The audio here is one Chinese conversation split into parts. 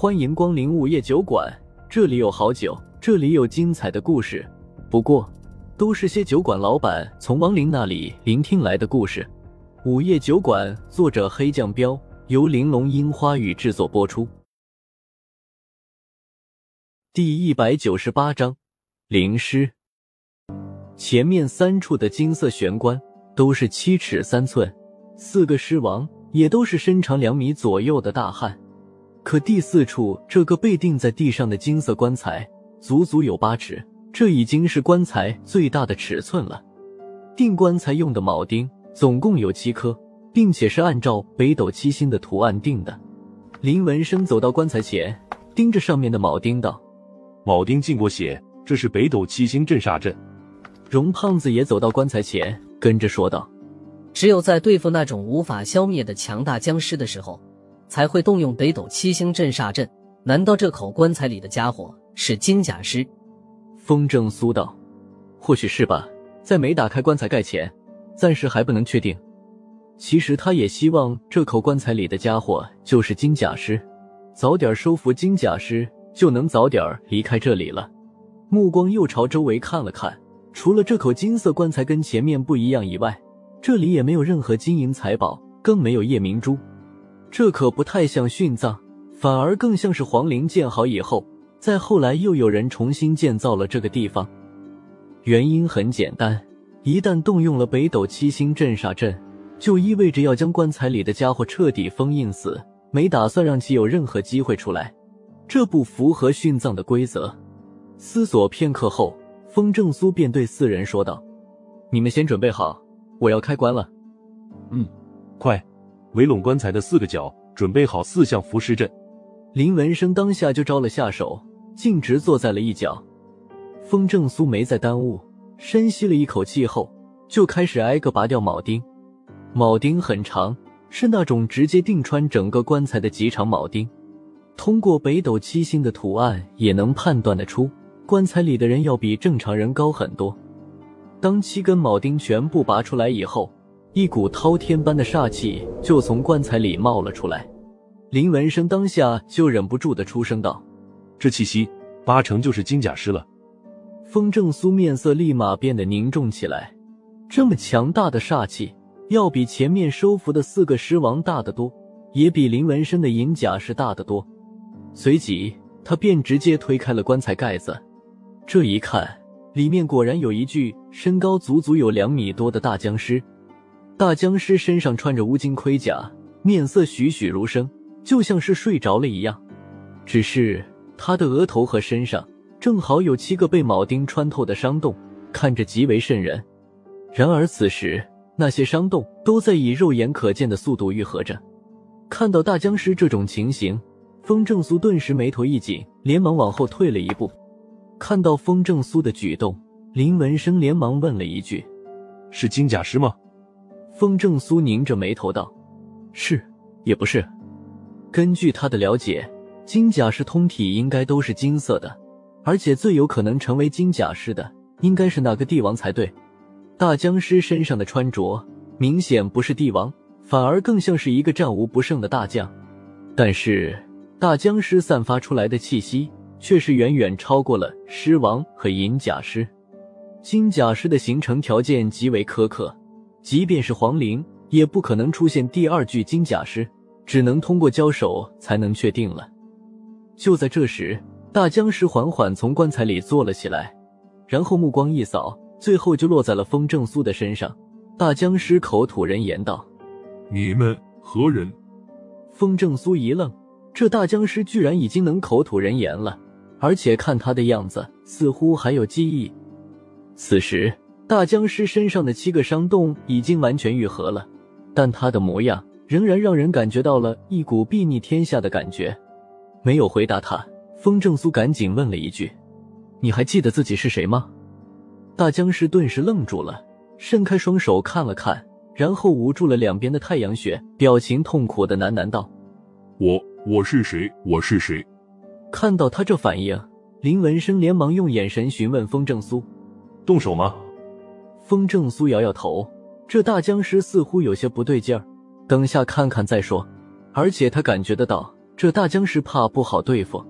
欢迎光临午夜酒馆，这里有好酒，这里有精彩的故事。不过，都是些酒馆老板从亡灵那里聆听来的故事。午夜酒馆，作者黑酱标，由玲珑樱花雨制作播出。第一百九十八章，灵尸。前面三处的金色玄关都是七尺三寸，四个尸王也都是身长两米左右的大汉。可第四处这个被钉在地上的金色棺材，足足有八尺，这已经是棺材最大的尺寸了。钉棺材用的铆钉总共有七颗，并且是按照北斗七星的图案钉的。林文生走到棺材前，盯着上面的铆钉道：“铆钉进过血，这是北斗七星镇煞阵。”荣胖子也走到棺材前，跟着说道：“只有在对付那种无法消灭的强大僵尸的时候。”才会动用北斗七星镇煞阵？难道这口棺材里的家伙是金甲尸？风正苏道：“或许是吧，在没打开棺材盖前，暂时还不能确定。其实他也希望这口棺材里的家伙就是金甲尸，早点收服金甲尸，就能早点离开这里了。”目光又朝周围看了看，除了这口金色棺材跟前面不一样以外，这里也没有任何金银财宝，更没有夜明珠。这可不太像殉葬，反而更像是皇陵建好以后，再后来又有人重新建造了这个地方。原因很简单，一旦动用了北斗七星镇煞阵，就意味着要将棺材里的家伙彻底封印死，没打算让其有任何机会出来，这不符合殉葬的规则。思索片刻后，风正苏便对四人说道：“你们先准备好，我要开棺了。”“嗯，快。”围拢棺材的四个角，准备好四象伏尸阵。林文生当下就招了下手，径直坐在了一角。风正苏没再耽误，深吸了一口气后，就开始挨个拔掉铆钉。铆钉很长，是那种直接钉穿整个棺材的极长铆钉。通过北斗七星的图案，也能判断得出，棺材里的人要比正常人高很多。当七根铆钉全部拔出来以后，一股滔天般的煞气就从棺材里冒了出来，林文生当下就忍不住的出声道：“这气息八成就是金甲尸了。”风正苏面色立马变得凝重起来，这么强大的煞气，要比前面收服的四个尸王大得多，也比林文生的银甲尸大得多。随即，他便直接推开了棺材盖子，这一看，里面果然有一具身高足足有两米多的大僵尸。大僵尸身上穿着乌金盔甲，面色栩栩如生，就像是睡着了一样。只是他的额头和身上正好有七个被铆钉穿透的伤洞，看着极为瘆人。然而此时，那些伤洞都在以肉眼可见的速度愈合着。看到大僵尸这种情形，风正苏顿时眉头一紧，连忙往后退了一步。看到风正苏的举动，林文生连忙问了一句：“是金甲尸吗？”风正苏拧着眉头道：“是，也不是。根据他的了解，金甲尸通体应该都是金色的，而且最有可能成为金甲尸的，应该是那个帝王才对。大僵尸身上的穿着明显不是帝王，反而更像是一个战无不胜的大将。但是大僵尸散发出来的气息却是远远超过了狮王和银甲尸。金甲尸的形成条件极为苛刻。”即便是黄陵，也不可能出现第二具金甲尸，只能通过交手才能确定了。就在这时，大僵尸缓缓从棺材里坐了起来，然后目光一扫，最后就落在了风正苏的身上。大僵尸口吐人言道：“你们何人？”风正苏一愣，这大僵尸居然已经能口吐人言了，而且看他的样子，似乎还有记忆。此时。大僵尸身上的七个伤洞已经完全愈合了，但他的模样仍然让人感觉到了一股睥睨天下的感觉。没有回答他，风正苏赶紧问了一句：“你还记得自己是谁吗？”大僵尸顿时愣住了，伸开双手看了看，然后捂住了两边的太阳穴，表情痛苦的喃喃道：“我我是谁？我是谁？”看到他这反应，林文生连忙用眼神询问风正苏：“动手吗？”风正苏摇摇头，这大僵尸似乎有些不对劲儿，等下看看再说。而且他感觉得到，这大僵尸怕不好对付。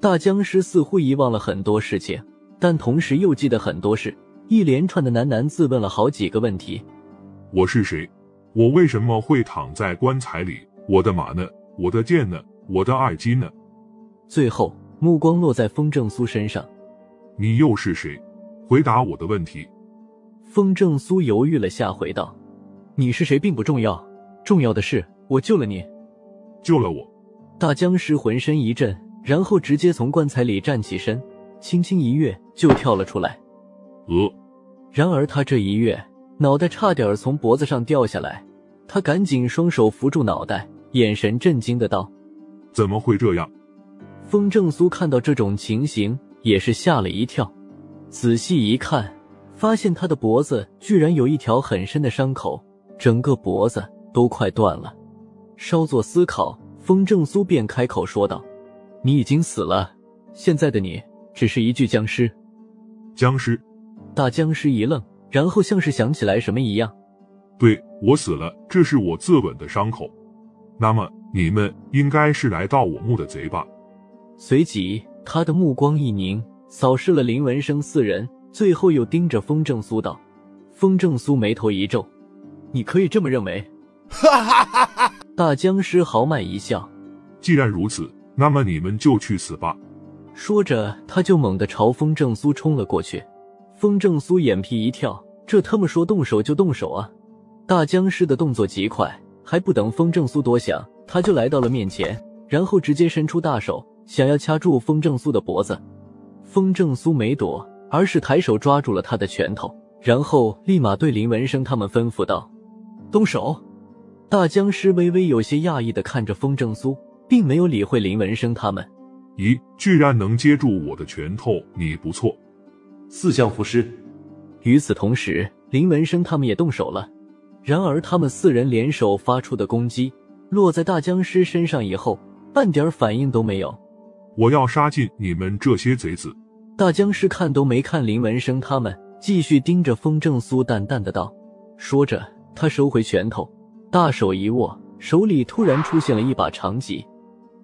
大僵尸似乎遗忘了很多事情，但同时又记得很多事，一连串的喃喃自问了好几个问题。我是谁？我为什么会躺在棺材里？我的马呢？我的剑呢？我的爱机呢？最后，目光落在风正苏身上。你又是谁？回答我的问题。风正苏犹豫了下，回道：“你是谁并不重要，重要的是我救了你。”救了我。大僵尸浑身一震，然后直接从棺材里站起身，轻轻一跃就跳了出来。呃，然而他这一跃，脑袋差点从脖子上掉下来。他赶紧双手扶住脑袋，眼神震惊的道：“怎么会这样？”风正苏看到这种情形，也是吓了一跳。仔细一看，发现他的脖子居然有一条很深的伤口，整个脖子都快断了。稍作思考，风正苏便开口说道：“你已经死了，现在的你只是一具僵尸。”僵尸？大僵尸一愣，然后像是想起来什么一样：“对我死了，这是我自刎的伤口。那么你们应该是来盗我墓的贼吧？”随即，他的目光一凝，扫视了林文生四人，最后又盯着风正苏道：“风正苏眉头一皱，你可以这么认为。”哈哈哈哈大僵尸豪迈一笑：“既然如此，那么你们就去死吧！”说着，他就猛地朝风正苏冲了过去。风正苏眼皮一跳，这他妈说动手就动手啊！大僵尸的动作极快，还不等风正苏多想，他就来到了面前，然后直接伸出大手，想要掐住风正苏的脖子。风正苏没躲，而是抬手抓住了他的拳头，然后立马对林文生他们吩咐道：“动手！”大僵尸微微有些讶异的看着风正苏，并没有理会林文生他们。咦，居然能接住我的拳头，你不错。四象符师。与此同时，林文生他们也动手了。然而，他们四人联手发出的攻击，落在大僵尸身上以后，半点反应都没有。我要杀尽你们这些贼子！大僵尸看都没看林文生他们，继续盯着风正苏，淡淡的道。说着，他收回拳头。大手一握，手里突然出现了一把长戟。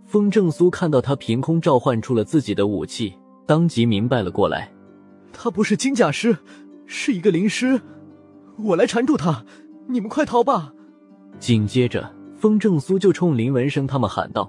风正苏看到他凭空召唤出了自己的武器，当即明白了过来。他不是金甲师，是一个灵师。我来缠住他，你们快逃吧！紧接着，风正苏就冲林文生他们喊道：“